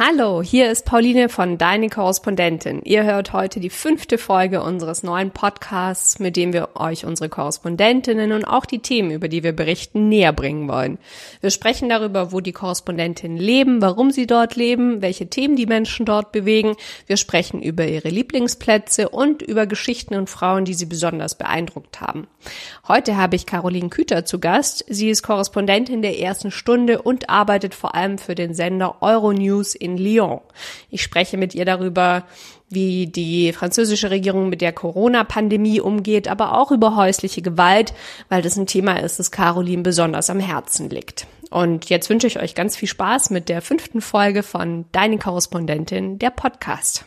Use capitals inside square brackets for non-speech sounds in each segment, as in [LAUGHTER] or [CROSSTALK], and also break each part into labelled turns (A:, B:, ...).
A: Hallo, hier ist Pauline von Deine Korrespondentin. Ihr hört heute die fünfte Folge unseres neuen Podcasts, mit dem wir euch unsere Korrespondentinnen und auch die Themen, über die wir berichten, näher bringen wollen. Wir sprechen darüber, wo die Korrespondentinnen leben, warum sie dort leben, welche Themen die Menschen dort bewegen. Wir sprechen über ihre Lieblingsplätze und über Geschichten und Frauen, die sie besonders beeindruckt haben. Heute habe ich Caroline Küter zu Gast. Sie ist Korrespondentin der ersten Stunde und arbeitet vor allem für den Sender Euronews in in Lyon. Ich spreche mit ihr darüber, wie die französische Regierung mit der Corona-Pandemie umgeht, aber auch über häusliche Gewalt, weil das ein Thema ist, das Caroline besonders am Herzen liegt. Und jetzt wünsche ich euch ganz viel Spaß mit der fünften Folge von Deine Korrespondentin, der Podcast.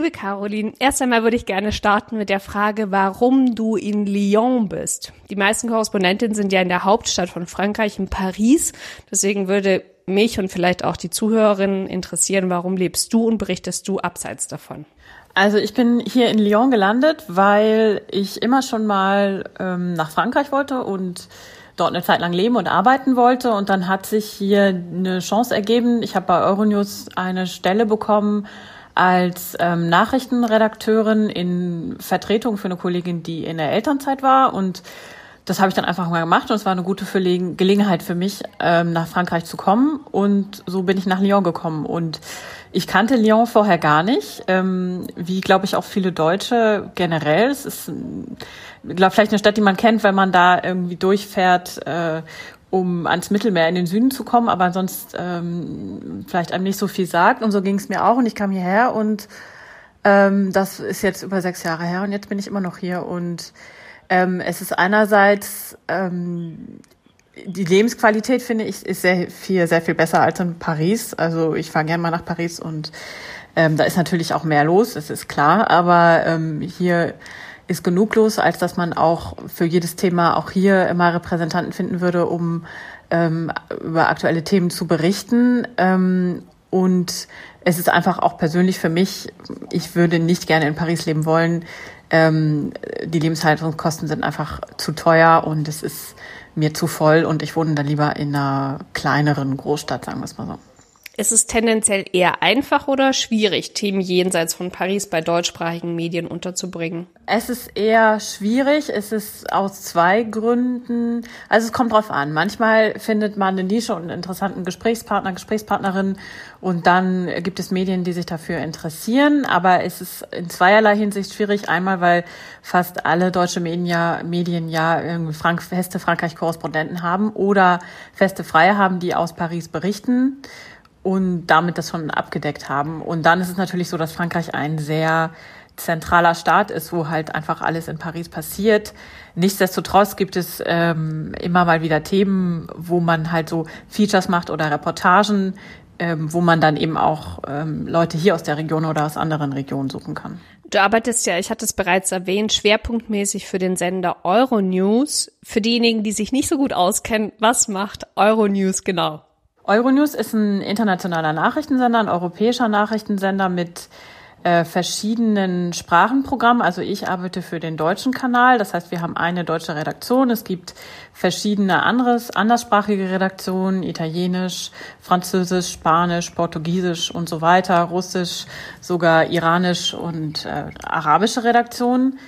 A: Liebe Caroline, erst einmal würde ich gerne starten mit der Frage, warum du in Lyon bist. Die meisten Korrespondentinnen sind ja in der Hauptstadt von Frankreich, in Paris. Deswegen würde mich und vielleicht auch die Zuhörerinnen interessieren, warum lebst du und berichtest du abseits davon?
B: Also ich bin hier in Lyon gelandet, weil ich immer schon mal ähm, nach Frankreich wollte und dort eine Zeit lang leben und arbeiten wollte. Und dann hat sich hier eine Chance ergeben. Ich habe bei Euronews eine Stelle bekommen als ähm, Nachrichtenredakteurin in Vertretung für eine Kollegin, die in der Elternzeit war. Und das habe ich dann einfach mal gemacht und es war eine gute Gelegenheit für mich, ähm, nach Frankreich zu kommen. Und so bin ich nach Lyon gekommen. Und ich kannte Lyon vorher gar nicht, ähm, wie glaube ich auch viele Deutsche generell. Es ist glaub, vielleicht eine Stadt, die man kennt, wenn man da irgendwie durchfährt äh, um ans Mittelmeer in den Süden zu kommen, aber sonst ähm, vielleicht einem nicht so viel sagt. Und so ging es mir auch. Und ich kam hierher und ähm, das ist jetzt über sechs Jahre her und jetzt bin ich immer noch hier. Und ähm, es ist einerseits ähm, die Lebensqualität, finde ich, ist sehr viel, sehr viel besser als in Paris. Also ich fahre gerne mal nach Paris und ähm, da ist natürlich auch mehr los, das ist klar. Aber ähm, hier ist genug los, als dass man auch für jedes Thema auch hier immer Repräsentanten finden würde, um ähm, über aktuelle Themen zu berichten. Ähm, und es ist einfach auch persönlich für mich, ich würde nicht gerne in Paris leben wollen. Ähm, die Lebenshaltungskosten sind einfach zu teuer und es ist mir zu voll und ich wohne da lieber in einer kleineren Großstadt, sagen wir es mal so.
A: Ist es tendenziell eher einfach oder schwierig, Themen jenseits von Paris bei deutschsprachigen Medien unterzubringen?
B: Es ist eher schwierig. Es ist aus zwei Gründen. Also es kommt drauf an. Manchmal findet man eine Nische und einen interessanten Gesprächspartner, Gesprächspartnerin und dann gibt es Medien, die sich dafür interessieren. Aber es ist in zweierlei Hinsicht schwierig. Einmal, weil fast alle deutsche Medien ja, Medien ja Frank feste Frankreich-Korrespondenten haben oder feste Freie haben, die aus Paris berichten und damit das schon abgedeckt haben. Und dann ist es natürlich so, dass Frankreich ein sehr zentraler Staat ist, wo halt einfach alles in Paris passiert. Nichtsdestotrotz gibt es ähm, immer mal wieder Themen, wo man halt so Features macht oder Reportagen, ähm, wo man dann eben auch ähm, Leute hier aus der Region oder aus anderen Regionen suchen kann.
A: Du arbeitest ja, ich hatte es bereits erwähnt, schwerpunktmäßig für den Sender Euronews. Für diejenigen, die sich nicht so gut auskennen, was macht Euronews genau?
B: Euronews ist ein internationaler Nachrichtensender, ein europäischer Nachrichtensender mit äh, verschiedenen Sprachenprogrammen. Also ich arbeite für den deutschen Kanal. Das heißt, wir haben eine deutsche Redaktion. Es gibt verschiedene anderes, anderssprachige Redaktionen, Italienisch, Französisch, Spanisch, Portugiesisch und so weiter, Russisch, sogar Iranisch und äh, arabische Redaktionen.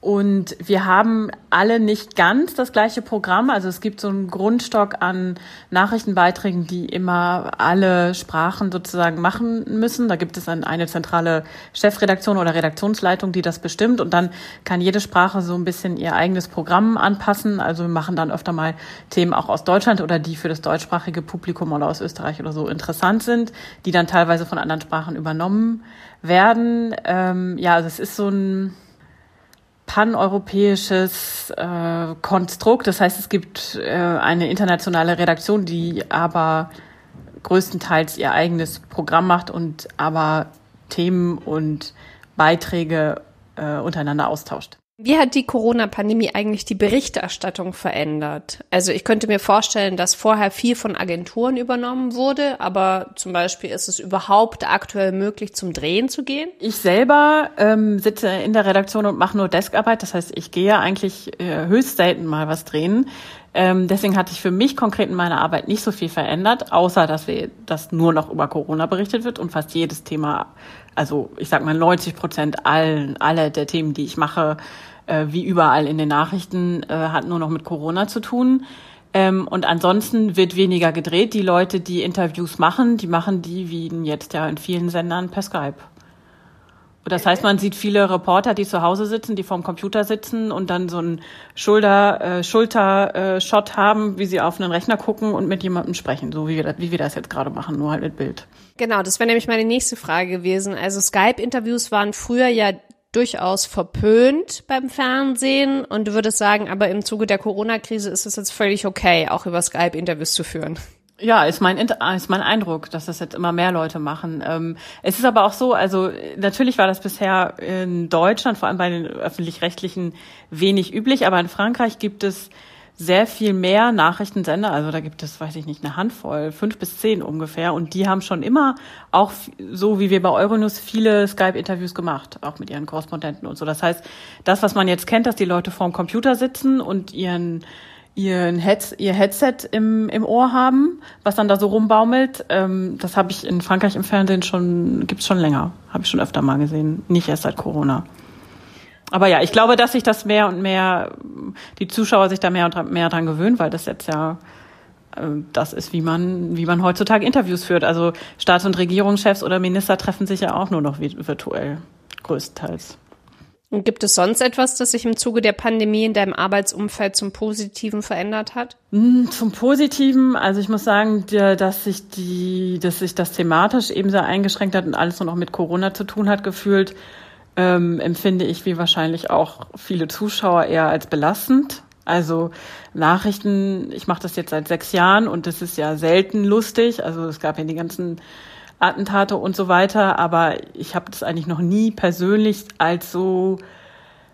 B: Und wir haben alle nicht ganz das gleiche Programm. Also es gibt so einen Grundstock an Nachrichtenbeiträgen, die immer alle Sprachen sozusagen machen müssen. Da gibt es dann eine zentrale Chefredaktion oder Redaktionsleitung, die das bestimmt. Und dann kann jede Sprache so ein bisschen ihr eigenes Programm anpassen. Also wir machen dann öfter mal Themen auch aus Deutschland oder die für das deutschsprachige Publikum oder aus Österreich oder so interessant sind, die dann teilweise von anderen Sprachen übernommen werden. Ähm, ja, also es ist so ein paneuropäisches äh, Konstrukt. Das heißt, es gibt äh, eine internationale Redaktion, die aber größtenteils ihr eigenes Programm macht und aber Themen und Beiträge äh, untereinander austauscht.
A: Wie hat die Corona-Pandemie eigentlich die Berichterstattung verändert? Also ich könnte mir vorstellen, dass vorher viel von Agenturen übernommen wurde, aber zum Beispiel ist es überhaupt aktuell möglich, zum Drehen zu gehen?
B: Ich selber ähm, sitze in der Redaktion und mache nur Deskarbeit. Das heißt, ich gehe eigentlich äh, höchst selten mal was drehen. Ähm, deswegen hat sich für mich konkret in meiner Arbeit nicht so viel verändert, außer dass wir, dass nur noch über Corona berichtet wird und fast jedes Thema, also ich sag mal 90 Prozent allen, alle der Themen, die ich mache, äh, wie überall in den Nachrichten, äh, hat nur noch mit Corona zu tun. Ähm, und ansonsten wird weniger gedreht. Die Leute, die Interviews machen, die machen die, wie jetzt ja in vielen Sendern, per Skype. Das heißt, man sieht viele Reporter, die zu Hause sitzen, die vorm Computer sitzen und dann so einen Schulter, äh, Schulter-Shot haben, wie sie auf einen Rechner gucken und mit jemandem sprechen, so wie wir, das, wie wir das jetzt gerade machen, nur halt mit Bild.
A: Genau, das wäre nämlich meine nächste Frage gewesen. Also Skype-Interviews waren früher ja durchaus verpönt beim Fernsehen und du würdest sagen, aber im Zuge der Corona-Krise ist es jetzt völlig okay, auch über Skype Interviews zu führen.
B: Ja, ist mein, ist mein Eindruck, dass das jetzt immer mehr Leute machen. Ähm, es ist aber auch so, also natürlich war das bisher in Deutschland, vor allem bei den öffentlich-rechtlichen, wenig üblich, aber in Frankreich gibt es sehr viel mehr Nachrichtensender. Also da gibt es, weiß ich nicht, eine Handvoll, fünf bis zehn ungefähr. Und die haben schon immer auch so wie wir bei Euronews viele Skype-Interviews gemacht, auch mit ihren Korrespondenten und so. Das heißt, das, was man jetzt kennt, dass die Leute vorm Computer sitzen und ihren ihren Head, ihr Headset im, im Ohr haben, was dann da so rumbaumelt. Ähm, das habe ich in Frankreich im Fernsehen schon, gibt's schon länger. Habe ich schon öfter mal gesehen. Nicht erst seit Corona. Aber ja, ich glaube, dass sich das mehr und mehr, die Zuschauer sich da mehr und mehr dran gewöhnen, weil das jetzt ja äh, das ist, wie man, wie man heutzutage Interviews führt. Also Staats- und Regierungschefs oder Minister treffen sich ja auch nur noch virtuell, größtenteils.
A: Und gibt es sonst etwas, das sich im Zuge der Pandemie in deinem Arbeitsumfeld zum Positiven verändert hat?
B: Hm, zum Positiven, also ich muss sagen, dass sich die, dass sich das thematisch eben sehr eingeschränkt hat und alles nur noch mit Corona zu tun hat, gefühlt ähm, empfinde ich wie wahrscheinlich auch viele Zuschauer eher als belastend. Also Nachrichten, ich mache das jetzt seit sechs Jahren und das ist ja selten lustig. Also es gab ja die ganzen Attentate und so weiter, aber ich habe das eigentlich noch nie persönlich als so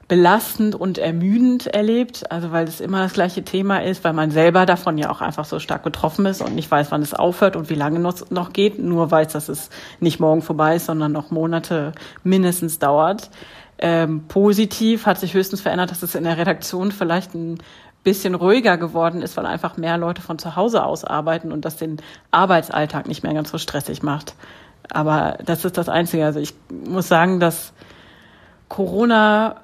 B: belastend und ermüdend erlebt, also weil es immer das gleiche Thema ist, weil man selber davon ja auch einfach so stark betroffen ist und nicht weiß, wann es aufhört und wie lange es noch geht, nur weiß, dass es nicht morgen vorbei ist, sondern noch Monate mindestens dauert. Ähm, positiv hat sich höchstens verändert, dass es in der Redaktion vielleicht ein bisschen ruhiger geworden ist, weil einfach mehr Leute von zu Hause aus arbeiten und das den Arbeitsalltag nicht mehr ganz so stressig macht. Aber das ist das Einzige. Also ich muss sagen, dass Corona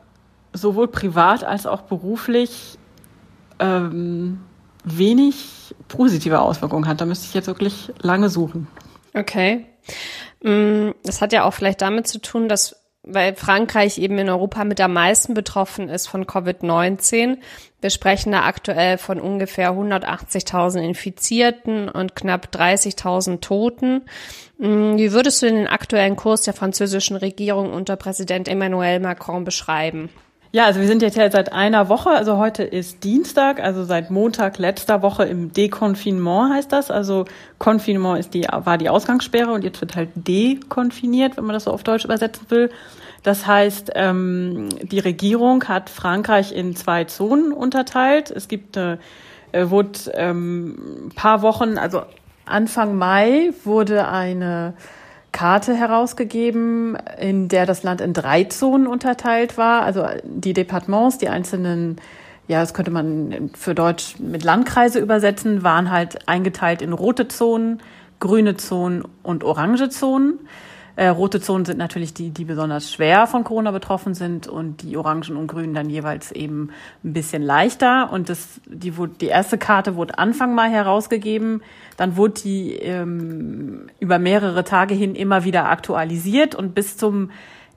B: sowohl privat als auch beruflich ähm, wenig positive Auswirkungen hat. Da müsste ich jetzt wirklich lange suchen.
A: Okay. Mm, das hat ja auch vielleicht damit zu tun, dass weil Frankreich eben in Europa mit am meisten betroffen ist von Covid-19. Wir sprechen da aktuell von ungefähr 180.000 Infizierten und knapp 30.000 Toten. Mm, wie würdest du den aktuellen Kurs der französischen Regierung unter Präsident Emmanuel Macron beschreiben?
B: Ja, also wir sind jetzt ja seit einer Woche, also heute ist Dienstag, also seit Montag letzter Woche im Dekonfinement heißt das. Also Konfinement ist die, war die Ausgangssperre und jetzt wird halt dekonfiniert, wenn man das so auf Deutsch übersetzen will. Das heißt, ähm, die Regierung hat Frankreich in zwei Zonen unterteilt. Es gibt äh, wurde ähm, paar Wochen, also Anfang Mai wurde eine Karte herausgegeben, in der das Land in drei Zonen unterteilt war. Also die Departements, die einzelnen, ja, das könnte man für Deutsch mit Landkreise übersetzen, waren halt eingeteilt in rote Zonen, grüne Zonen und orange Zonen. Äh, rote Zonen sind natürlich die, die besonders schwer von Corona betroffen sind und die Orangen und Grünen dann jeweils eben ein bisschen leichter. Und das, die, wurde, die erste Karte wurde Anfang Mai herausgegeben. Dann wurde die ähm, über mehrere Tage hin immer wieder aktualisiert und bis zum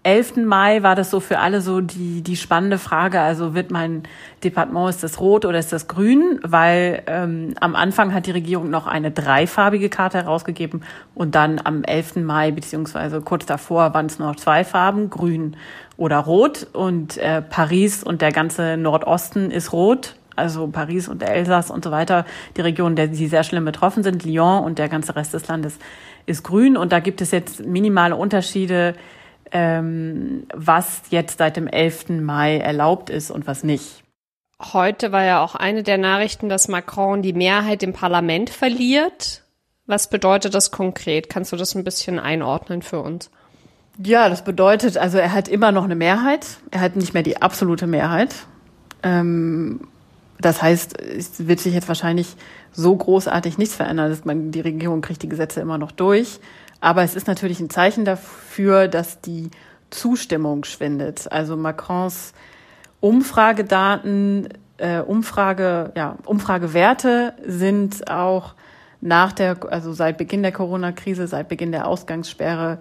B: 11. Mai war das so für alle so die, die spannende Frage, also wird mein Departement, ist das rot oder ist das grün? Weil ähm, am Anfang hat die Regierung noch eine dreifarbige Karte herausgegeben und dann am 11. Mai beziehungsweise kurz davor waren es noch zwei Farben, grün oder rot und äh, Paris und der ganze Nordosten ist rot also Paris und Elsass und so weiter, die Regionen, die sehr schlimm betroffen sind, Lyon und der ganze Rest des Landes ist grün. Und da gibt es jetzt minimale Unterschiede ähm, was jetzt seit dem 11. Mai erlaubt ist und was nicht.
A: Heute war ja auch eine der Nachrichten, dass Macron die Mehrheit im Parlament verliert. Was bedeutet das konkret? Kannst du das ein bisschen einordnen für uns?
B: Ja, das bedeutet, also er hat immer noch eine Mehrheit. Er hat nicht mehr die absolute Mehrheit. Ähm, das heißt, es wird sich jetzt wahrscheinlich so großartig nichts verändern. Dass man, die Regierung kriegt die Gesetze immer noch durch. Aber es ist natürlich ein Zeichen dafür, dass die Zustimmung schwindet. Also Macrons Umfragedaten, äh, Umfrage, ja, Umfragewerte sind auch nach der, also seit Beginn der Corona-Krise, seit Beginn der Ausgangssperre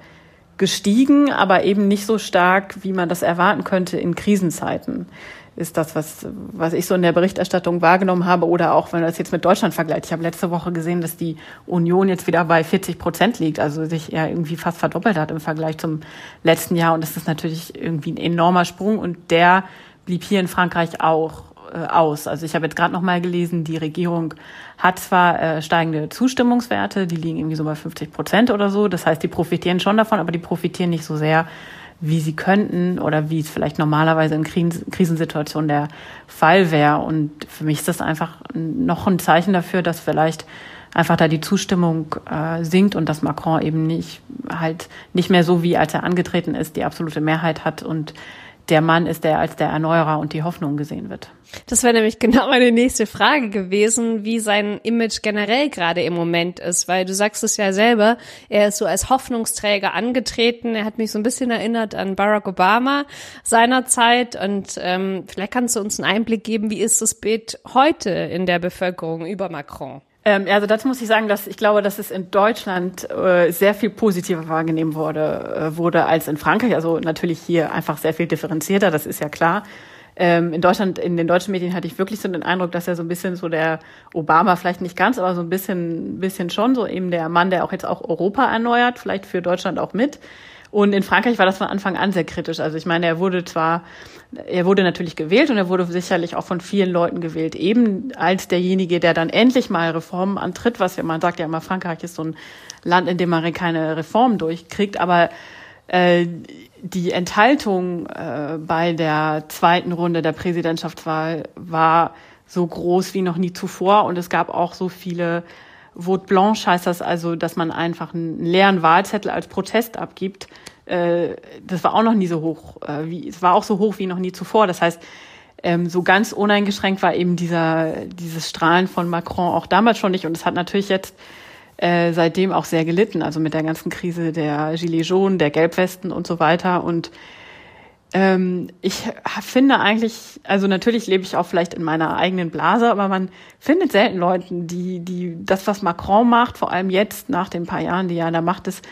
B: gestiegen, aber eben nicht so stark, wie man das erwarten könnte in Krisenzeiten. Ist das, was, was ich so in der Berichterstattung wahrgenommen habe, oder auch wenn man das jetzt mit Deutschland vergleicht. Ich habe letzte Woche gesehen, dass die Union jetzt wieder bei 40 Prozent liegt, also sich ja irgendwie fast verdoppelt hat im Vergleich zum letzten Jahr. Und das ist natürlich irgendwie ein enormer Sprung und der blieb hier in Frankreich auch äh, aus. Also ich habe jetzt gerade noch mal gelesen, die Regierung hat zwar äh, steigende Zustimmungswerte, die liegen irgendwie so bei 50 Prozent oder so. Das heißt, die profitieren schon davon, aber die profitieren nicht so sehr, wie sie könnten oder wie es vielleicht normalerweise in Krisensituationen der Fall wäre. Und für mich ist das einfach noch ein Zeichen dafür, dass vielleicht einfach da die Zustimmung äh, sinkt und dass Macron eben nicht halt nicht mehr so wie als er angetreten ist die absolute Mehrheit hat und der Mann ist, der als der Erneuerer und die Hoffnung gesehen wird.
A: Das wäre nämlich genau meine nächste Frage gewesen, wie sein Image generell gerade im Moment ist, weil du sagst es ja selber, er ist so als Hoffnungsträger angetreten. Er hat mich so ein bisschen erinnert an Barack Obama seinerzeit und ähm, vielleicht kannst du uns einen Einblick geben, wie ist das Bild heute in der Bevölkerung über Macron?
B: Ähm, also dazu muss ich sagen, dass ich glaube, dass es in Deutschland äh, sehr viel positiver wahrgenommen wurde, äh, wurde als in Frankreich. Also natürlich hier einfach sehr viel differenzierter, das ist ja klar. Ähm, in Deutschland, in den deutschen Medien hatte ich wirklich so den Eindruck, dass er so ein bisschen so der Obama, vielleicht nicht ganz, aber so ein bisschen, bisschen schon, so eben der Mann, der auch jetzt auch Europa erneuert, vielleicht für Deutschland auch mit. Und in Frankreich war das von Anfang an sehr kritisch. Also ich meine, er wurde zwar, er wurde natürlich gewählt und er wurde sicherlich auch von vielen Leuten gewählt, eben als derjenige, der dann endlich mal Reformen antritt, was ja man sagt ja immer, Frankreich ist so ein Land, in dem man keine Reformen durchkriegt, aber äh, die Enthaltung äh, bei der zweiten Runde der Präsidentschaftswahl war so groß wie noch nie zuvor und es gab auch so viele Vote Blanche heißt das also, dass man einfach einen leeren Wahlzettel als Protest abgibt. Äh, das war auch noch nie so hoch, äh, es war auch so hoch wie noch nie zuvor. Das heißt, ähm, so ganz uneingeschränkt war eben dieser, dieses Strahlen von Macron auch damals schon nicht. Und es hat natürlich jetzt äh, seitdem auch sehr gelitten, also mit der ganzen Krise der Gilets jaunes, der Gelbwesten und so weiter. Und ähm, ich finde eigentlich, also natürlich lebe ich auch vielleicht in meiner eigenen Blase, aber man findet selten Leute, die, die das, was Macron macht, vor allem jetzt nach den paar Jahren, die er da macht, es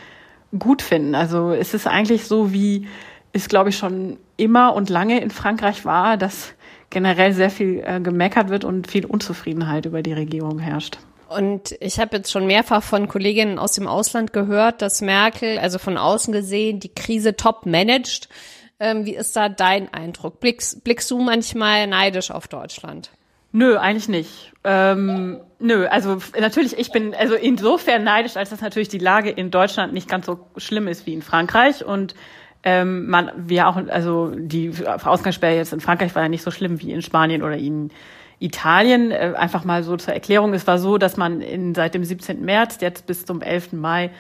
B: gut finden. Also es ist eigentlich so, wie es, glaube ich, schon immer und lange in Frankreich war, dass generell sehr viel äh, gemeckert wird und viel Unzufriedenheit über die Regierung herrscht.
A: Und ich habe jetzt schon mehrfach von Kolleginnen aus dem Ausland gehört, dass Merkel, also von außen gesehen, die Krise top managt. Ähm, wie ist da dein Eindruck? Blickst, blickst du manchmal neidisch auf Deutschland?
B: Nö, eigentlich nicht. Ähm, nö, also natürlich, ich bin also insofern neidisch, als dass natürlich die Lage in Deutschland nicht ganz so schlimm ist wie in Frankreich und ähm, man, wir auch, also die Ausgangssperre jetzt in Frankreich war ja nicht so schlimm wie in Spanien oder in Italien. Äh, einfach mal so zur Erklärung, es war so, dass man in, seit dem 17. März jetzt bis zum 11. Mai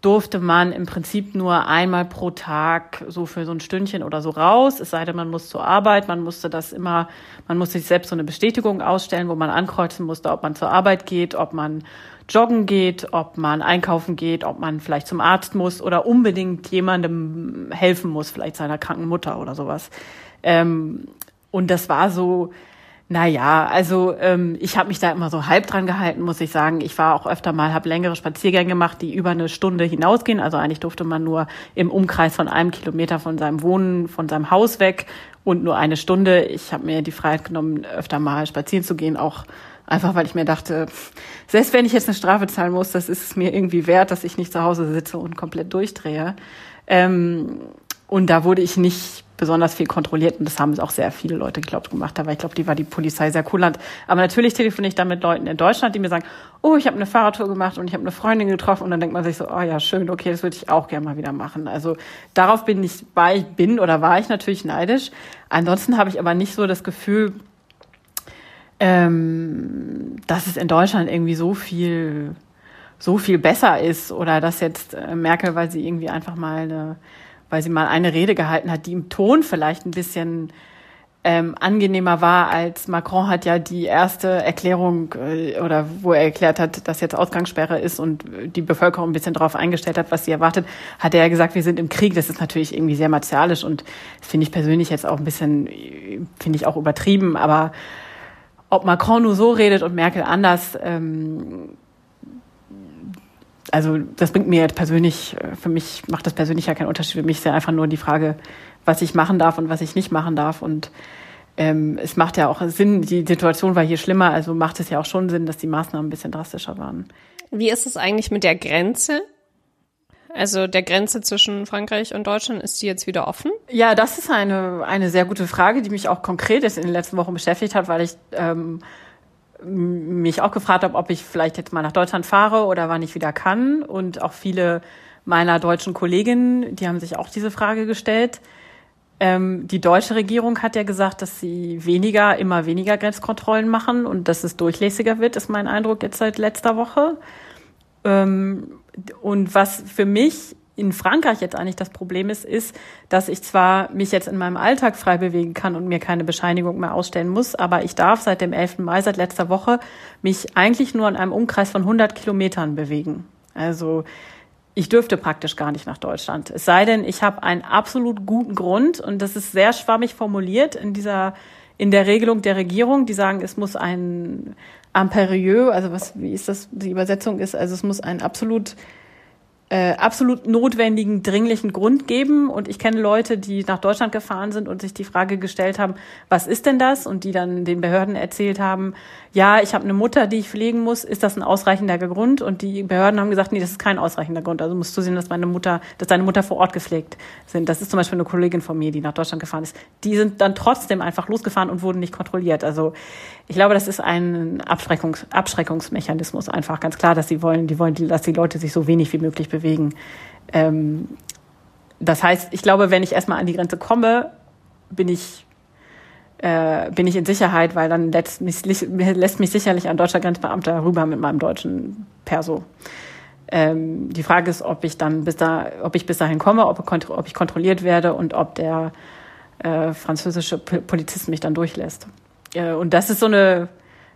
B: durfte man im Prinzip nur einmal pro Tag so für so ein Stündchen oder so raus. Es sei denn, man muss zur Arbeit, man musste das immer, man musste sich selbst so eine Bestätigung ausstellen, wo man ankreuzen musste, ob man zur Arbeit geht, ob man joggen geht, ob man einkaufen geht, ob man vielleicht zum Arzt muss oder unbedingt jemandem helfen muss, vielleicht seiner kranken Mutter oder sowas. Ähm, und das war so, naja, also ähm, ich habe mich da immer so halb dran gehalten, muss ich sagen. Ich war auch öfter mal, habe längere Spaziergänge gemacht, die über eine Stunde hinausgehen. Also eigentlich durfte man nur im Umkreis von einem Kilometer von seinem Wohnen, von seinem Haus weg und nur eine Stunde. Ich habe mir die Freiheit genommen, öfter mal spazieren zu gehen, auch einfach weil ich mir dachte, selbst wenn ich jetzt eine Strafe zahlen muss, das ist es mir irgendwie wert, dass ich nicht zu Hause sitze und komplett durchdrehe. Ähm, Und da wurde ich nicht besonders viel kontrolliert und das haben auch sehr viele Leute, glaube gemacht. Aber ich glaube, die war die Polizei sehr cool. Aber natürlich telefoniere ich dann mit Leuten in Deutschland, die mir sagen, oh, ich habe eine Fahrradtour gemacht und ich habe eine Freundin getroffen und dann denkt man sich so, oh ja, schön, okay, das würde ich auch gerne mal wieder machen. Also darauf bin ich, war ich, bin oder war ich natürlich neidisch. Ansonsten habe ich aber nicht so das Gefühl, ähm, dass es in Deutschland irgendwie so viel, so viel besser ist oder dass jetzt äh, Merkel, weil sie irgendwie einfach mal eine weil sie mal eine Rede gehalten hat, die im Ton vielleicht ein bisschen ähm, angenehmer war als Macron hat ja die erste Erklärung äh, oder wo er erklärt hat, dass jetzt Ausgangssperre ist und die Bevölkerung ein bisschen darauf eingestellt hat, was sie erwartet, hat er ja gesagt, wir sind im Krieg. Das ist natürlich irgendwie sehr martialisch und finde ich persönlich jetzt auch ein bisschen, finde ich auch übertrieben. Aber ob Macron nur so redet und Merkel anders, ähm, also das bringt mir jetzt persönlich, für mich macht das persönlich ja keinen Unterschied. Für mich ist ja einfach nur die Frage, was ich machen darf und was ich nicht machen darf. Und ähm, es macht ja auch Sinn, die Situation war hier schlimmer, also macht es ja auch schon Sinn, dass die Maßnahmen ein bisschen drastischer waren.
A: Wie ist es eigentlich mit der Grenze? Also der Grenze zwischen Frankreich und Deutschland, ist die jetzt wieder offen?
B: Ja, das ist eine, eine sehr gute Frage, die mich auch konkret jetzt in den letzten Wochen beschäftigt hat, weil ich ähm, mich auch gefragt habe, ob ich vielleicht jetzt mal nach Deutschland fahre oder wann ich wieder kann. Und auch viele meiner deutschen Kolleginnen, die haben sich auch diese Frage gestellt. Ähm, die deutsche Regierung hat ja gesagt, dass sie weniger, immer weniger Grenzkontrollen machen und dass es durchlässiger wird, ist mein Eindruck jetzt seit letzter Woche. Ähm, und was für mich in Frankreich jetzt eigentlich das Problem ist, ist, dass ich zwar mich jetzt in meinem Alltag frei bewegen kann und mir keine Bescheinigung mehr ausstellen muss, aber ich darf seit dem 11. Mai, seit letzter Woche, mich eigentlich nur in einem Umkreis von 100 Kilometern bewegen. Also ich dürfte praktisch gar nicht nach Deutschland. Es sei denn, ich habe einen absolut guten Grund und das ist sehr schwammig formuliert in dieser in der Regelung der Regierung, die sagen, es muss ein impérieux, also was wie ist das die Übersetzung ist, also es muss ein absolut äh, absolut notwendigen, dringlichen Grund geben. Und ich kenne Leute, die nach Deutschland gefahren sind und sich die Frage gestellt haben, was ist denn das? Und die dann den Behörden erzählt haben, ja, ich habe eine Mutter, die ich pflegen muss, ist das ein ausreichender Grund? Und die Behörden haben gesagt, nee, das ist kein ausreichender Grund. Also musst du sehen, dass meine Mutter, dass deine Mutter vor Ort gepflegt sind. Das ist zum Beispiel eine Kollegin von mir, die nach Deutschland gefahren ist. Die sind dann trotzdem einfach losgefahren und wurden nicht kontrolliert. Also ich glaube, das ist ein Abschreckungs Abschreckungsmechanismus einfach ganz klar, dass sie wollen, die wollen, dass die Leute sich so wenig wie möglich bewegen. Ähm, das heißt, ich glaube, wenn ich erstmal an die Grenze komme, bin ich äh, bin ich in Sicherheit, weil dann lässt mich, lässt mich sicherlich ein deutscher Grenzbeamter rüber mit meinem deutschen Perso. Ähm, die Frage ist, ob ich dann bis da, ob ich bis dahin komme, ob, ob ich kontrolliert werde und ob der äh, französische Polizist mich dann durchlässt. Äh, und das ist so eine,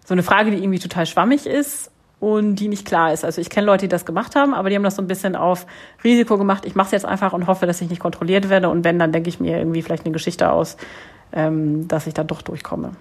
B: so eine Frage, die irgendwie total schwammig ist und die nicht klar ist. Also ich kenne Leute, die das gemacht haben, aber die haben das so ein bisschen auf Risiko gemacht. Ich mache es jetzt einfach und hoffe, dass ich nicht kontrolliert werde. Und wenn, dann denke ich mir irgendwie vielleicht eine Geschichte aus, ähm, dass ich da doch durchkomme.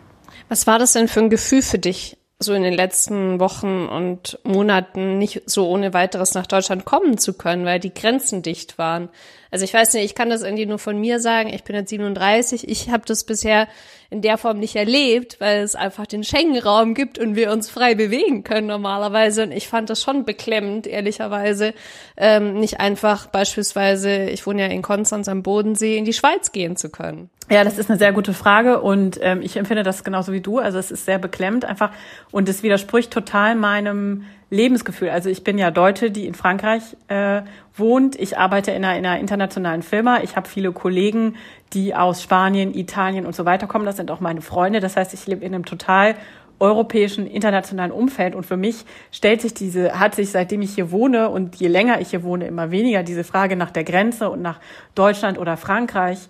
A: Was war das denn für ein Gefühl für dich, so in den letzten Wochen und Monaten nicht so ohne weiteres nach Deutschland kommen zu können, weil die Grenzen dicht waren? Also ich weiß nicht, ich kann das irgendwie nur von mir sagen. Ich bin jetzt 37. Ich habe das bisher in der Form nicht erlebt, weil es einfach den Schengen-Raum gibt und wir uns frei bewegen können normalerweise. Und ich fand das schon beklemmend, ehrlicherweise, ähm, nicht einfach beispielsweise, ich wohne ja in Konstanz am Bodensee, in die Schweiz gehen zu können.
B: Ja, das ist eine sehr gute Frage und ähm, ich empfinde das genauso wie du. Also es ist sehr beklemmend einfach und es widerspricht total meinem Lebensgefühl. Also ich bin ja Deutsche, die in Frankreich äh, wohnt. Ich arbeite in einer, in einer internationalen Firma. Ich habe viele Kollegen, die aus Spanien, Italien und so weiter kommen. Das sind auch meine Freunde. Das heißt, ich lebe in einem total europäischen, internationalen Umfeld. Und für mich stellt sich diese, hat sich seitdem ich hier wohne und je länger ich hier wohne, immer weniger diese Frage nach der Grenze und nach Deutschland oder Frankreich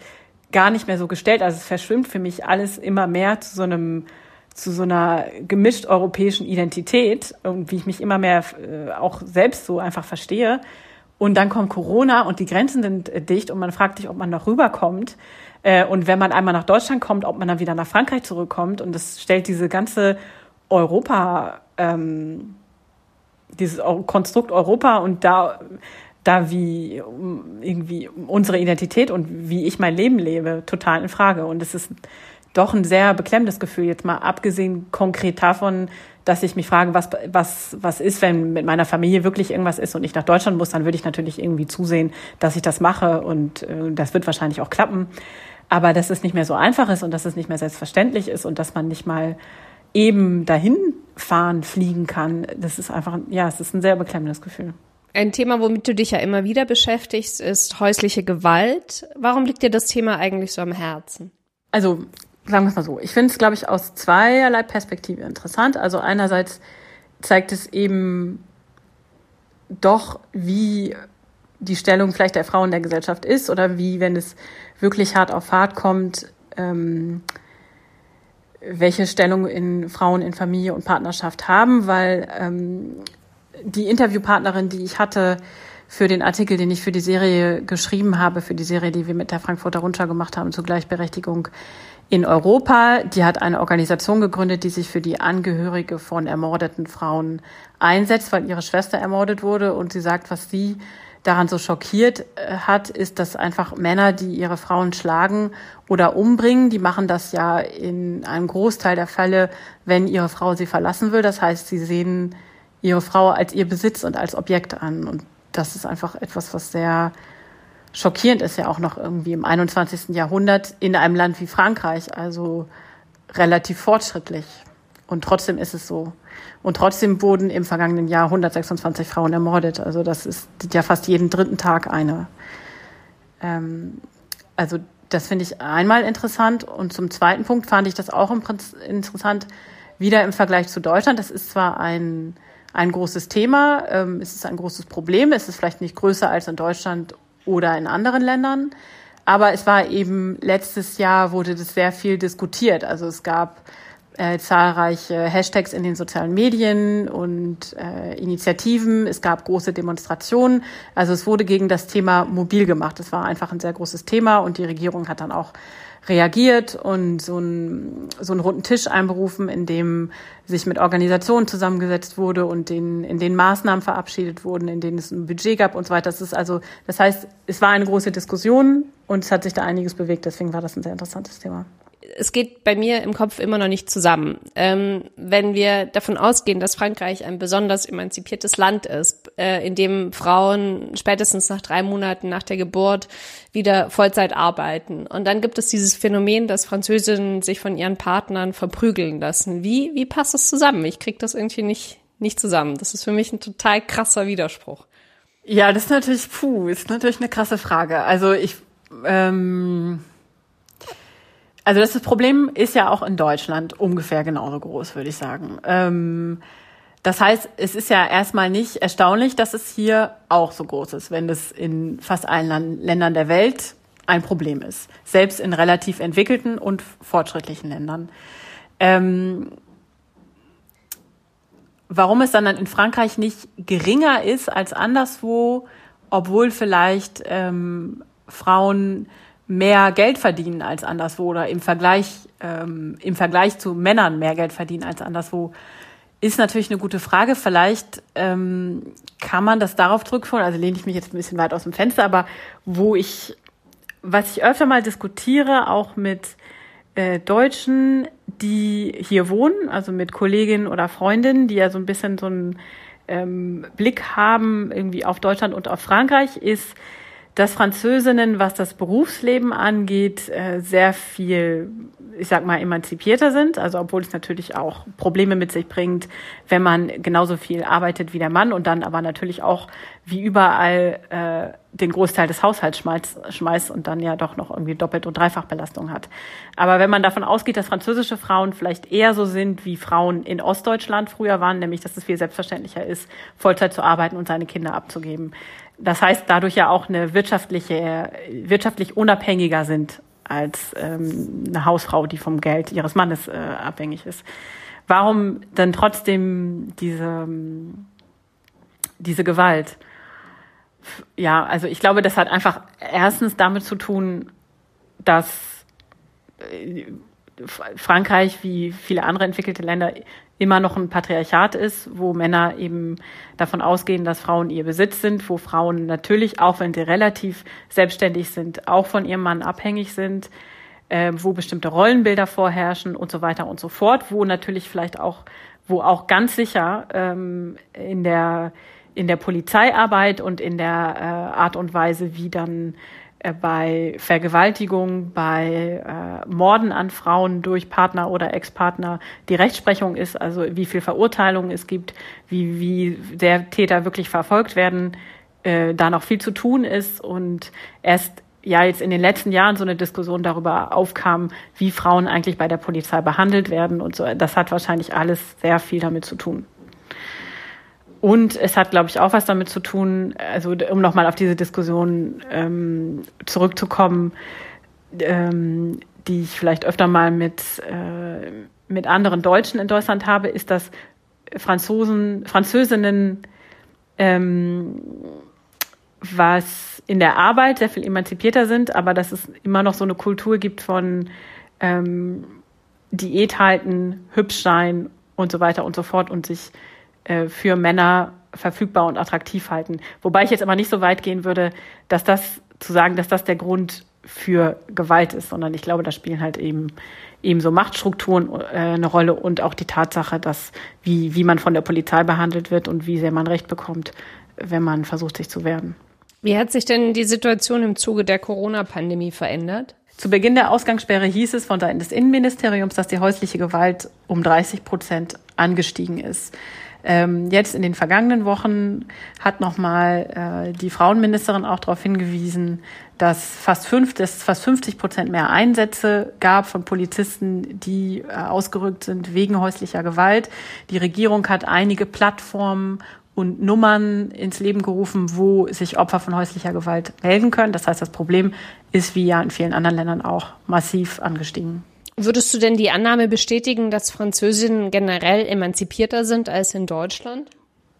B: gar nicht mehr so gestellt. Also es verschwimmt für mich alles immer mehr zu so einem zu so einer gemischt europäischen Identität und wie ich mich immer mehr äh, auch selbst so einfach verstehe. Und dann kommt Corona und die Grenzen sind äh, dicht und man fragt sich, ob man noch rüberkommt. Äh, und wenn man einmal nach Deutschland kommt, ob man dann wieder nach Frankreich zurückkommt. Und das stellt diese ganze Europa, ähm, dieses Konstrukt Europa und da, da wie irgendwie unsere Identität und wie ich mein Leben lebe, total in Frage. Und es ist doch ein sehr beklemmendes Gefühl, jetzt mal abgesehen konkret davon, dass ich mich frage, was, was, was ist, wenn mit meiner Familie wirklich irgendwas ist und ich nach Deutschland muss, dann würde ich natürlich irgendwie zusehen, dass ich das mache und äh, das wird wahrscheinlich auch klappen. Aber dass es nicht mehr so einfach ist und dass es nicht mehr selbstverständlich ist und dass man nicht mal eben dahin fahren, fliegen kann, das ist einfach, ja, es ist ein sehr beklemmendes Gefühl.
A: Ein Thema, womit du dich ja immer wieder beschäftigst, ist häusliche Gewalt. Warum liegt dir das Thema eigentlich so am Herzen?
B: Also sagen wir es mal so, ich finde es, glaube ich, aus zweierlei Perspektive interessant. Also einerseits zeigt es eben doch, wie die Stellung vielleicht der Frau in der Gesellschaft ist oder wie, wenn es wirklich hart auf hart kommt, ähm, welche Stellung in Frauen in Familie und Partnerschaft haben, weil ähm, die Interviewpartnerin, die ich hatte für den Artikel, den ich für die Serie geschrieben habe, für die Serie, die wir mit der Frankfurter Rundschau gemacht haben zur Gleichberechtigung in Europa. Die hat eine Organisation gegründet, die sich für die Angehörige von ermordeten Frauen einsetzt, weil ihre Schwester ermordet wurde. Und sie sagt, was sie daran so schockiert äh, hat, ist, dass einfach Männer, die ihre Frauen schlagen oder umbringen, die machen das ja in einem Großteil der Fälle, wenn ihre Frau sie verlassen will. Das heißt, sie sehen ihre Frau als ihr Besitz und als Objekt an. Und das ist einfach etwas, was sehr schockierend ist ja auch noch irgendwie im 21. Jahrhundert in einem Land wie Frankreich, also relativ fortschrittlich. Und trotzdem ist es so. Und trotzdem wurden im vergangenen Jahr 126 Frauen ermordet. Also das ist ja fast jeden dritten Tag eine. Ähm, also das finde ich einmal interessant. Und zum zweiten Punkt fand ich das auch interessant, wieder im Vergleich zu Deutschland. Das ist zwar ein, ein großes Thema, ähm, es ist ein großes Problem, es ist vielleicht nicht größer als in Deutschland oder in anderen Ländern. Aber es war eben letztes Jahr wurde das sehr viel diskutiert. Also es gab äh, zahlreiche Hashtags in den sozialen Medien und äh, Initiativen. Es gab große Demonstrationen. Also es wurde gegen das Thema mobil gemacht. Es war einfach ein sehr großes Thema und die Regierung hat dann auch reagiert und so, ein, so einen runden Tisch einberufen, in dem sich mit Organisationen zusammengesetzt wurde und den, in denen Maßnahmen verabschiedet wurden, in denen es ein Budget gab und so weiter. Das ist also, das heißt, es war eine große Diskussion und es hat sich da einiges bewegt. Deswegen war das ein sehr interessantes Thema
A: es geht bei mir im Kopf immer noch nicht zusammen. Ähm, wenn wir davon ausgehen, dass Frankreich ein besonders emanzipiertes Land ist, äh, in dem Frauen spätestens nach drei Monaten nach der Geburt wieder Vollzeit arbeiten. Und dann gibt es dieses Phänomen, dass Französinnen sich von ihren Partnern verprügeln lassen. Wie, wie passt das zusammen? Ich krieg das irgendwie nicht, nicht zusammen. Das ist für mich ein total krasser Widerspruch.
B: Ja, das ist natürlich, puh, ist natürlich eine krasse Frage. Also ich, ähm, also das, Problem ist ja auch in Deutschland ungefähr genauso groß, würde ich sagen. Ähm, das heißt, es ist ja erstmal nicht erstaunlich, dass es hier auch so groß ist, wenn es in fast allen Ländern der Welt ein Problem ist. Selbst in relativ entwickelten und fortschrittlichen Ländern. Ähm, warum es dann in Frankreich nicht geringer ist als anderswo, obwohl vielleicht ähm, Frauen mehr Geld verdienen als anderswo oder im Vergleich, ähm, im Vergleich zu Männern mehr Geld verdienen als anderswo, ist natürlich eine gute Frage. Vielleicht ähm, kann man das darauf zurückführen, also lehne ich mich jetzt ein bisschen weit aus dem Fenster, aber wo ich, was ich öfter mal diskutiere, auch mit äh, Deutschen, die hier wohnen, also mit Kolleginnen oder Freundinnen, die ja so ein bisschen so einen ähm, Blick haben irgendwie auf Deutschland und auf Frankreich, ist, dass Französinnen, was das Berufsleben angeht, äh, sehr viel, ich sag mal, emanzipierter sind. Also obwohl es natürlich auch Probleme mit sich bringt, wenn man genauso viel arbeitet wie der Mann und dann aber natürlich auch wie überall äh, den Großteil des Haushalts schmeißt, schmeißt und dann ja doch noch irgendwie Doppelt- und Dreifachbelastung hat. Aber wenn man davon ausgeht, dass französische Frauen vielleicht eher so sind, wie Frauen in Ostdeutschland früher waren, nämlich dass es viel selbstverständlicher ist, Vollzeit zu arbeiten und seine Kinder abzugeben, das heißt dadurch ja auch eine wirtschaftliche, wirtschaftlich unabhängiger sind als ähm, eine Hausfrau, die vom Geld ihres Mannes äh, abhängig ist. Warum dann trotzdem diese, diese Gewalt? Ja, also ich glaube, das hat einfach erstens damit zu tun, dass äh, Frankreich wie viele andere entwickelte Länder immer noch ein Patriarchat ist, wo Männer eben davon ausgehen, dass Frauen ihr Besitz sind, wo Frauen natürlich, auch wenn sie relativ selbstständig sind, auch von ihrem Mann abhängig sind. äh, wo bestimmte Rollenbilder vorherrschen und so weiter und so fort, wo natürlich vielleicht auch, wo auch ganz sicher ähm, in der in der Polizeiarbeit und in der äh, Art und Weise, wie dann bei Vergewaltigung, bei äh, Morden an Frauen durch Partner oder Ex-Partner die Rechtsprechung ist, also wie viel Verurteilungen es gibt, wie, wie der Täter wirklich verfolgt werden, äh, da noch viel zu tun ist und erst ja jetzt in den letzten Jahren so eine Diskussion darüber aufkam, wie Frauen eigentlich bei der Polizei behandelt werden und so. Das hat wahrscheinlich alles sehr viel damit zu tun. Und es hat, glaube ich, auch was damit zu tun, also um nochmal auf diese Diskussion ähm, zurückzukommen, ähm, die ich vielleicht öfter mal mit, äh, mit anderen Deutschen in Deutschland habe, ist, dass Franzosen, Französinnen, ähm, was in der Arbeit sehr viel emanzipierter sind, aber dass es immer noch so eine Kultur gibt von ähm, Diät halten, hübsch sein und so weiter und so fort und sich äh, für Männer verfügbar und attraktiv halten. Wobei ich jetzt aber nicht so weit gehen würde, dass das zu sagen, dass das der Grund für Gewalt ist, sondern ich glaube, da spielen halt eben eben so Machtstrukturen äh, eine Rolle und auch die Tatsache, dass wie wie man von der Polizei behandelt wird und wie sehr man Recht bekommt, wenn man versucht, sich zu wehren.
A: Wie hat sich denn die Situation im Zuge der Corona-Pandemie verändert?
B: Zu Beginn der Ausgangssperre hieß es von Seiten des Innenministeriums, dass die häusliche Gewalt um 30 Prozent angestiegen ist. Ähm, jetzt in den vergangenen Wochen hat nochmal äh, die Frauenministerin auch darauf hingewiesen, dass fast, fünf, dass fast 50 Prozent mehr Einsätze gab von Polizisten, die äh, ausgerückt sind wegen häuslicher Gewalt. Die Regierung hat einige Plattformen und Nummern ins Leben gerufen, wo sich Opfer von häuslicher Gewalt melden können. Das heißt, das Problem ist wie ja in vielen anderen Ländern auch massiv angestiegen.
A: Würdest du denn die Annahme bestätigen, dass Französinnen generell emanzipierter sind als in Deutschland?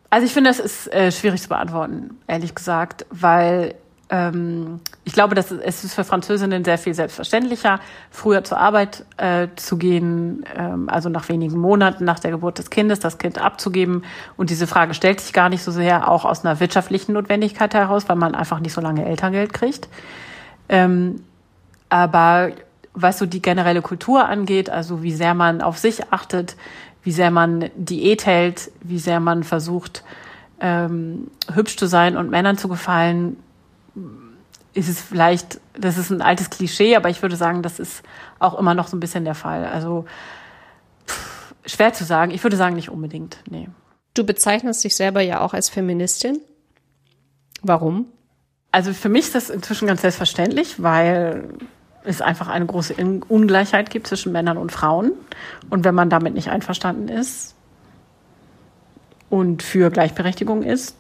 B: Also ich finde, das ist äh, schwierig zu beantworten, ehrlich gesagt, weil ähm, ich glaube, dass es ist für Französinnen sehr viel selbstverständlicher, früher zur Arbeit äh, zu gehen, ähm, also nach wenigen Monaten nach der Geburt des Kindes das Kind abzugeben. Und diese Frage stellt sich gar nicht so sehr auch aus einer wirtschaftlichen Notwendigkeit heraus, weil man einfach nicht so lange Elterngeld kriegt. Ähm, aber was so die generelle Kultur angeht, also wie sehr man auf sich achtet, wie sehr man Diät hält, wie sehr man versucht, ähm, hübsch zu sein und Männern zu gefallen, ist es vielleicht, das ist ein altes Klischee, aber ich würde sagen, das ist auch immer noch so ein bisschen der Fall. Also pff, schwer zu sagen. Ich würde sagen, nicht unbedingt. Nee.
A: Du bezeichnest dich selber ja auch als Feministin. Warum?
B: Also für mich ist das inzwischen ganz selbstverständlich, weil es einfach eine große Ungleichheit gibt zwischen Männern und Frauen. Und wenn man damit nicht einverstanden ist und für Gleichberechtigung ist,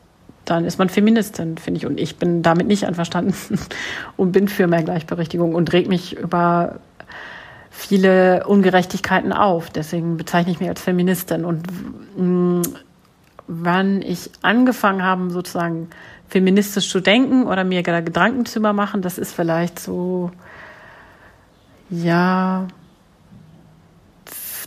B: dann ist man Feministin, finde ich. Und ich bin damit nicht einverstanden [LAUGHS] und bin für mehr Gleichberechtigung und reg mich über viele Ungerechtigkeiten auf. Deswegen bezeichne ich mich als Feministin. Und mh, wann ich angefangen habe, sozusagen feministisch zu denken oder mir Gedanken zu machen, das ist vielleicht so ja,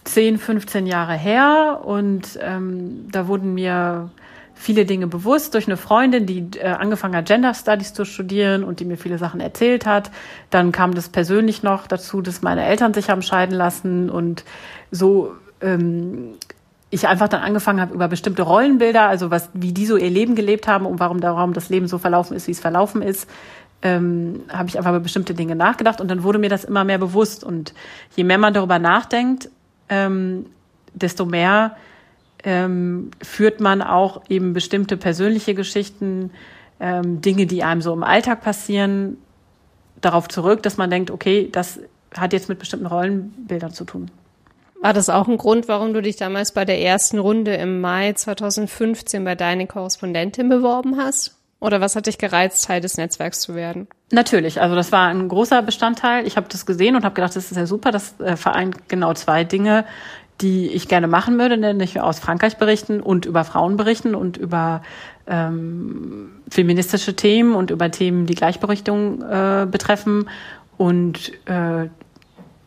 B: 10, 15 Jahre her und ähm, da wurden mir viele Dinge bewusst durch eine Freundin, die äh, angefangen hat, Gender Studies zu studieren und die mir viele Sachen erzählt hat. Dann kam das persönlich noch dazu, dass meine Eltern sich haben scheiden lassen und so ähm, ich einfach dann angefangen habe über bestimmte Rollenbilder, also was, wie die so ihr Leben gelebt haben und warum, warum das Leben so verlaufen ist, wie es verlaufen ist, ähm, habe ich einfach über bestimmte Dinge nachgedacht und dann wurde mir das immer mehr bewusst. Und je mehr man darüber nachdenkt, ähm, desto mehr ähm, führt man auch eben bestimmte persönliche Geschichten, ähm, Dinge, die einem so im Alltag passieren, darauf zurück, dass man denkt, okay, das hat jetzt mit bestimmten Rollenbildern zu tun.
A: War das auch ein Grund, warum du dich damals bei der ersten Runde im Mai 2015 bei deiner Korrespondentin beworben hast? Oder was hat dich gereizt, Teil des Netzwerks zu werden?
B: Natürlich, also das war ein großer Bestandteil. Ich habe das gesehen und habe gedacht, das ist ja super. Das äh, vereint genau zwei Dinge, die ich gerne machen würde, nämlich aus Frankreich berichten und über Frauen berichten und über ähm, feministische Themen und über Themen, die Gleichberechtigung äh, betreffen und äh,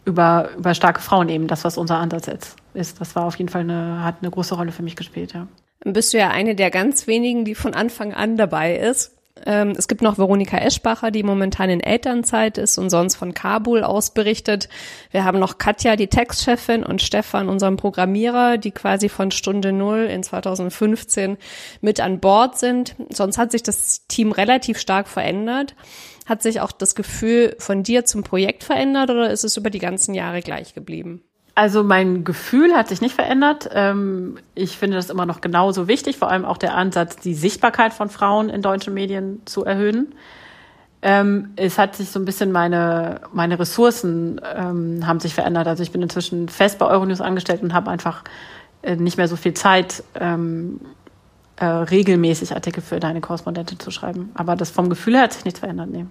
B: über, über starke Frauen eben, das, was unser Ansatz jetzt ist. Das war auf jeden Fall eine, hat eine große Rolle für mich gespielt, ja
A: bist du ja eine der ganz wenigen, die von Anfang an dabei ist. Ähm, es gibt noch Veronika Eschbacher, die momentan in Elternzeit ist und sonst von Kabul aus berichtet. Wir haben noch Katja, die Textchefin, und Stefan, unseren Programmierer, die quasi von Stunde Null in 2015 mit an Bord sind. Sonst hat sich das Team relativ stark verändert. Hat sich auch das Gefühl von dir zum Projekt verändert oder ist es über die ganzen Jahre gleich geblieben?
B: Also mein Gefühl hat sich nicht verändert. Ähm, ich finde das immer noch genauso wichtig, vor allem auch der Ansatz, die Sichtbarkeit von Frauen in deutschen Medien zu erhöhen. Ähm, es hat sich so ein bisschen meine, meine Ressourcen ähm, haben sich verändert. Also ich bin inzwischen fest bei Euronews angestellt und habe einfach äh, nicht mehr so viel Zeit, äh, regelmäßig Artikel für deine Korrespondentin zu schreiben. Aber das vom Gefühl her hat sich nichts verändert. Nee.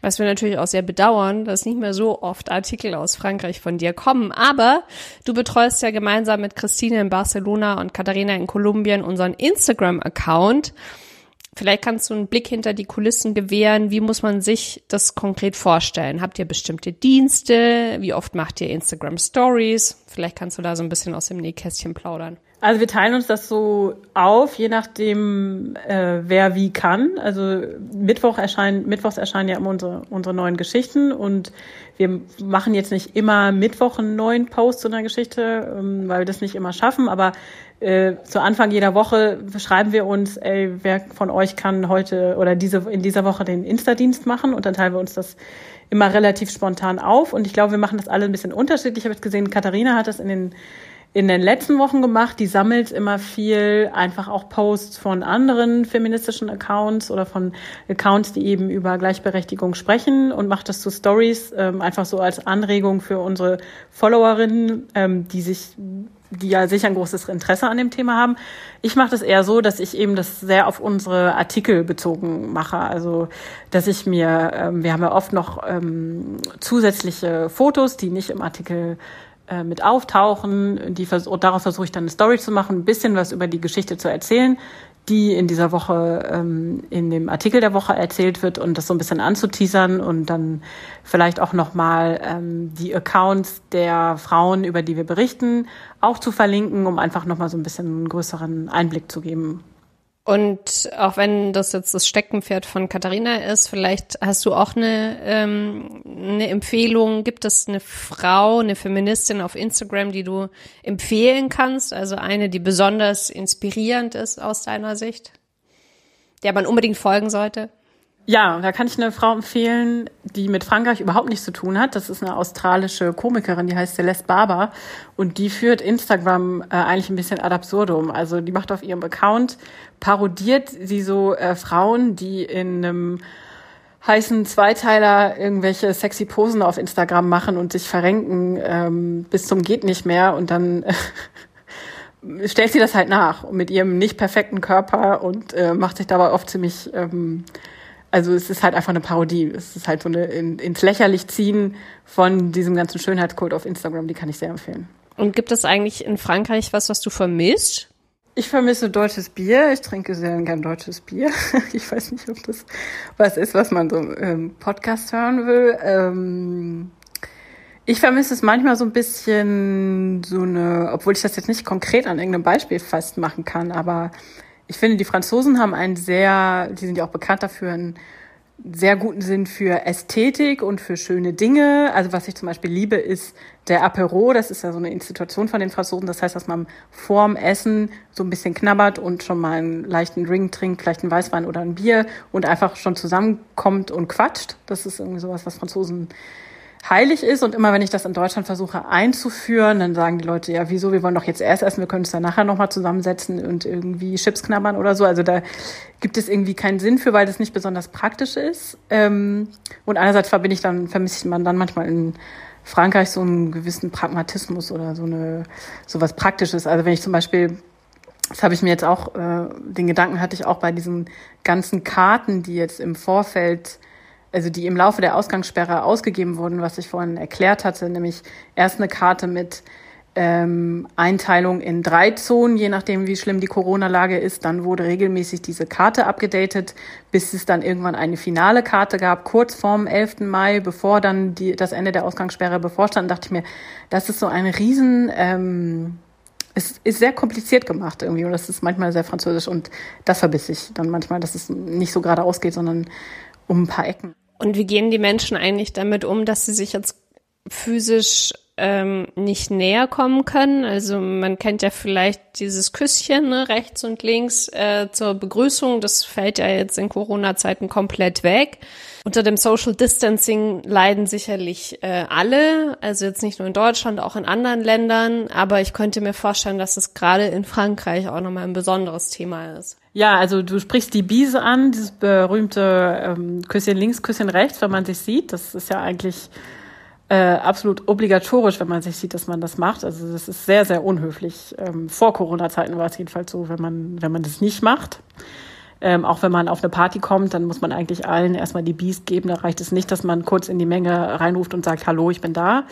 A: Was wir natürlich auch sehr bedauern, dass nicht mehr so oft Artikel aus Frankreich von dir kommen. Aber du betreust ja gemeinsam mit Christine in Barcelona und Katharina in Kolumbien unseren Instagram-Account. Vielleicht kannst du einen Blick hinter die Kulissen gewähren. Wie muss man sich das konkret vorstellen? Habt ihr bestimmte Dienste? Wie oft macht ihr Instagram Stories? Vielleicht kannst du da so ein bisschen aus dem Nähkästchen plaudern.
B: Also wir teilen uns das so auf, je nachdem, äh, wer wie kann. Also Mittwoch erscheinen, Mittwochs erscheinen ja immer unsere, unsere neuen Geschichten und wir machen jetzt nicht immer Mittwoch einen neuen Post zu einer Geschichte, ähm, weil wir das nicht immer schaffen, aber äh, zu Anfang jeder Woche schreiben wir uns, ey, wer von euch kann heute oder diese in dieser Woche den Insta-Dienst machen und dann teilen wir uns das immer relativ spontan auf und ich glaube, wir machen das alle ein bisschen unterschiedlich. Ich habe jetzt gesehen, Katharina hat das in den in den letzten Wochen gemacht. Die sammelt immer viel, einfach auch Posts von anderen feministischen Accounts oder von Accounts, die eben über Gleichberechtigung sprechen und macht das zu Stories, ähm, einfach so als Anregung für unsere Followerinnen, ähm, die sich die ja sicher ein großes Interesse an dem Thema haben. Ich mache das eher so, dass ich eben das sehr auf unsere Artikel bezogen mache. Also, dass ich mir, ähm, wir haben ja oft noch ähm, zusätzliche Fotos, die nicht im Artikel äh, mit auftauchen. Die vers daraus versuche ich dann eine Story zu machen, ein bisschen was über die Geschichte zu erzählen, die in dieser Woche ähm, in dem Artikel der Woche erzählt wird und das so ein bisschen anzuteasern und dann vielleicht auch nochmal ähm, die Accounts der Frauen, über die wir berichten, auch zu verlinken, um einfach nochmal so ein bisschen einen größeren Einblick zu geben,
A: und auch wenn das jetzt das Steckenpferd von Katharina ist, vielleicht hast du auch eine, ähm, eine Empfehlung. Gibt es eine Frau, eine Feministin auf Instagram, die du empfehlen kannst? Also eine, die besonders inspirierend ist aus deiner Sicht, der man unbedingt folgen sollte?
B: Ja, da kann ich eine Frau empfehlen, die mit Frankreich überhaupt nichts zu tun hat. Das ist eine australische Komikerin, die heißt Celeste Barber und die führt Instagram äh, eigentlich ein bisschen ad absurdum. Also die macht auf ihrem Account, parodiert sie so äh, Frauen, die in einem heißen Zweiteiler irgendwelche sexy Posen auf Instagram machen und sich verrenken ähm, bis zum geht nicht mehr und dann äh, [LAUGHS] stellt sie das halt nach mit ihrem nicht perfekten Körper und äh, macht sich dabei oft ziemlich ähm, also es ist halt einfach eine Parodie. Es ist halt so eine in, ins Lächerlich ziehen von diesem ganzen Schönheitskult auf Instagram, die kann ich sehr empfehlen.
A: Und gibt es eigentlich in Frankreich was, was du vermisst?
B: Ich vermisse deutsches Bier. Ich trinke sehr gern deutsches Bier. [LAUGHS] Ich weiß nicht, ob das was ist, was man so im Podcast hören will. Ähm ich vermisse es manchmal so ein bisschen so eine, obwohl ich das jetzt nicht konkret an irgendeinem Beispiel festmachen kann, aber ich finde, die Franzosen haben einen sehr, die sind ja auch bekannt dafür, einen sehr guten Sinn für Ästhetik und für schöne Dinge. Also was ich zum Beispiel liebe, ist der Apero. Das ist ja so eine Institution von den Franzosen. Das heißt, dass man vorm Essen so ein bisschen knabbert und schon mal einen leichten Drink trinkt, vielleicht einen Weißwein oder ein Bier und einfach schon zusammenkommt und quatscht. Das ist irgendwie sowas, was Franzosen heilig ist. Und immer wenn ich das in Deutschland versuche einzuführen, dann sagen die Leute, ja, wieso, wir wollen doch jetzt erst essen, wir können uns dann nachher nochmal zusammensetzen und irgendwie Chips knabbern oder so. Also da gibt es irgendwie keinen Sinn für, weil das nicht besonders praktisch ist. Ähm, und einerseits verbinde ich dann, vermisse man dann manchmal in Frankreich so einen gewissen Pragmatismus oder so eine, so was Praktisches. Also wenn ich zum Beispiel das habe ich mir jetzt auch, äh, den Gedanken hatte ich auch bei diesen ganzen Karten, die jetzt im Vorfeld also die im Laufe der Ausgangssperre ausgegeben wurden, was ich vorhin erklärt hatte, nämlich erst eine Karte mit ähm, Einteilung in drei Zonen, je nachdem, wie schlimm die Corona-Lage ist. Dann wurde regelmäßig diese Karte abgedatet, bis es dann irgendwann eine finale Karte gab, kurz vorm 11. Mai, bevor dann die, das Ende der Ausgangssperre bevorstand, dachte ich mir, das ist so ein riesen... Ähm, es ist sehr kompliziert gemacht irgendwie und das ist manchmal sehr französisch und das verbisse ich dann manchmal, dass es nicht so geradeaus geht, sondern um ein paar Ecken.
A: Und wie gehen die Menschen eigentlich damit um, dass sie sich jetzt physisch ähm, nicht näher kommen können. Also man kennt ja vielleicht dieses Küsschen ne, rechts und links äh, zur Begrüßung. Das fällt ja jetzt in Corona-Zeiten komplett weg. Unter dem Social Distancing leiden sicherlich äh, alle, also jetzt nicht nur in Deutschland, auch in anderen Ländern. Aber ich könnte mir vorstellen, dass es gerade in Frankreich auch nochmal ein besonderes Thema ist.
B: Ja, also du sprichst die Biese an, dieses berühmte ähm, Küsschen links, Küsschen rechts, wenn man sich sieht. Das ist ja eigentlich äh, absolut obligatorisch, wenn man sich sieht, dass man das macht. Also das ist sehr, sehr unhöflich. Ähm, vor Corona-Zeiten war es jedenfalls so, wenn man, wenn man das nicht macht. Ähm, auch wenn man auf eine Party kommt, dann muss man eigentlich allen erstmal die Bies geben. Da reicht es nicht, dass man kurz in die Menge reinruft und sagt, hallo, ich bin da.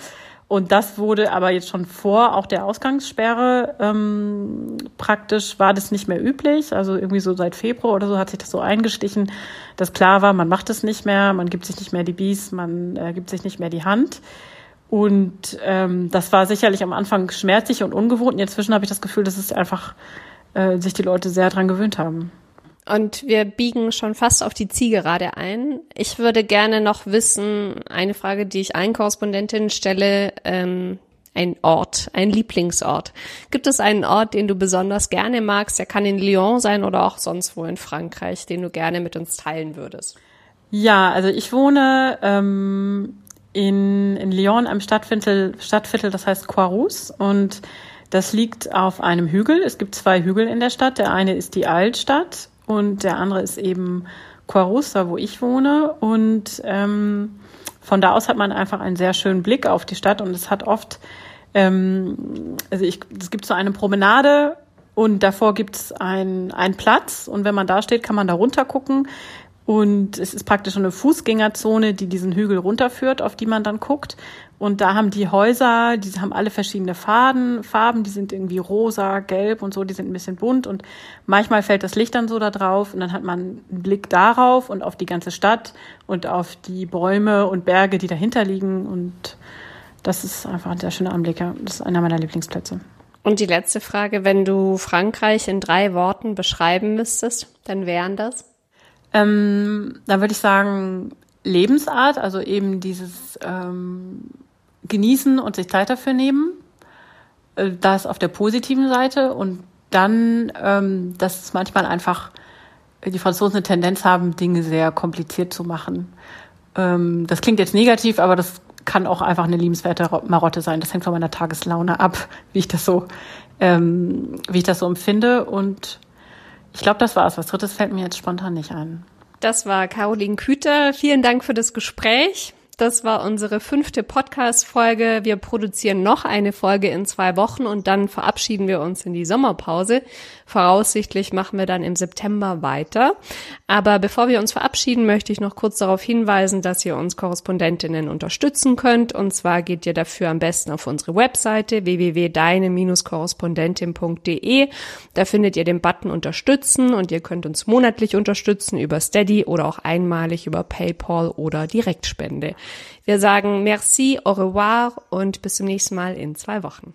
B: Und das wurde aber jetzt schon vor auch der Ausgangssperre ähm, praktisch war das nicht mehr üblich. Also irgendwie so seit Februar oder so hat sich das so eingestichen, dass klar war, man macht es nicht mehr, man gibt sich nicht mehr die Bies, man äh, gibt sich nicht mehr die Hand. Und ähm, das war sicherlich am Anfang schmerzlich und ungewohnt. Und inzwischen habe ich das Gefühl, dass es einfach äh, sich die Leute sehr dran gewöhnt haben.
A: Und wir biegen schon fast auf die Zielgerade ein. Ich würde gerne noch wissen, eine Frage, die ich allen Korrespondentinnen stelle, ähm, ein Ort, ein Lieblingsort. Gibt es einen Ort, den du besonders gerne magst? Der kann in Lyon sein oder auch sonst wo in Frankreich, den du gerne mit uns teilen würdest.
B: Ja, also ich wohne ähm, in, in Lyon am Stadtviertel, Stadtviertel, das heißt Quarus und das liegt auf einem Hügel. Es gibt zwei Hügel in der Stadt. Der eine ist die Altstadt und der andere ist eben Quarusta, wo ich wohne. Und ähm, von da aus hat man einfach einen sehr schönen Blick auf die Stadt und es hat oft, ähm, also ich, es gibt so eine Promenade und davor gibt es einen Platz und wenn man da steht, kann man da runter gucken. Und es ist praktisch eine Fußgängerzone, die diesen Hügel runterführt, auf die man dann guckt. Und da haben die Häuser, die haben alle verschiedene Farben, Farben, die sind irgendwie rosa, gelb und so, die sind ein bisschen bunt und manchmal fällt das Licht dann so da drauf und dann hat man einen Blick darauf und auf die ganze Stadt und auf die Bäume und Berge, die dahinter liegen und das ist einfach ein sehr schöner Anblick. Ja. Das ist einer meiner Lieblingsplätze.
A: Und die letzte Frage, wenn du Frankreich in drei Worten beschreiben müsstest, dann wären das?
B: Ähm, da würde ich sagen, Lebensart, also eben dieses ähm, Genießen und sich Zeit dafür nehmen. Äh, das auf der positiven Seite und dann, ähm, dass es manchmal einfach die Franzosen eine Tendenz haben, Dinge sehr kompliziert zu machen. Ähm, das klingt jetzt negativ, aber das kann auch einfach eine liebenswerte Marotte sein. Das hängt von meiner Tageslaune ab, [LAUGHS] wie ich das so, ähm, wie ich das so empfinde. Und ich glaube, das war's. Was Drittes fällt mir jetzt spontan nicht ein.
A: Das war Caroline Küter. Vielen Dank für das Gespräch. Das war unsere fünfte Podcast-Folge. Wir produzieren noch eine Folge in zwei Wochen und dann verabschieden wir uns in die Sommerpause. Voraussichtlich machen wir dann im September weiter. Aber bevor wir uns verabschieden, möchte ich noch kurz darauf hinweisen, dass ihr uns Korrespondentinnen unterstützen könnt. Und zwar geht ihr dafür am besten auf unsere Webseite www.deine-korrespondentin.de. Da findet ihr den Button Unterstützen und ihr könnt uns monatlich unterstützen über Steady oder auch einmalig über PayPal oder Direktspende. Wir sagen merci, au revoir und bis zum nächsten Mal in zwei Wochen.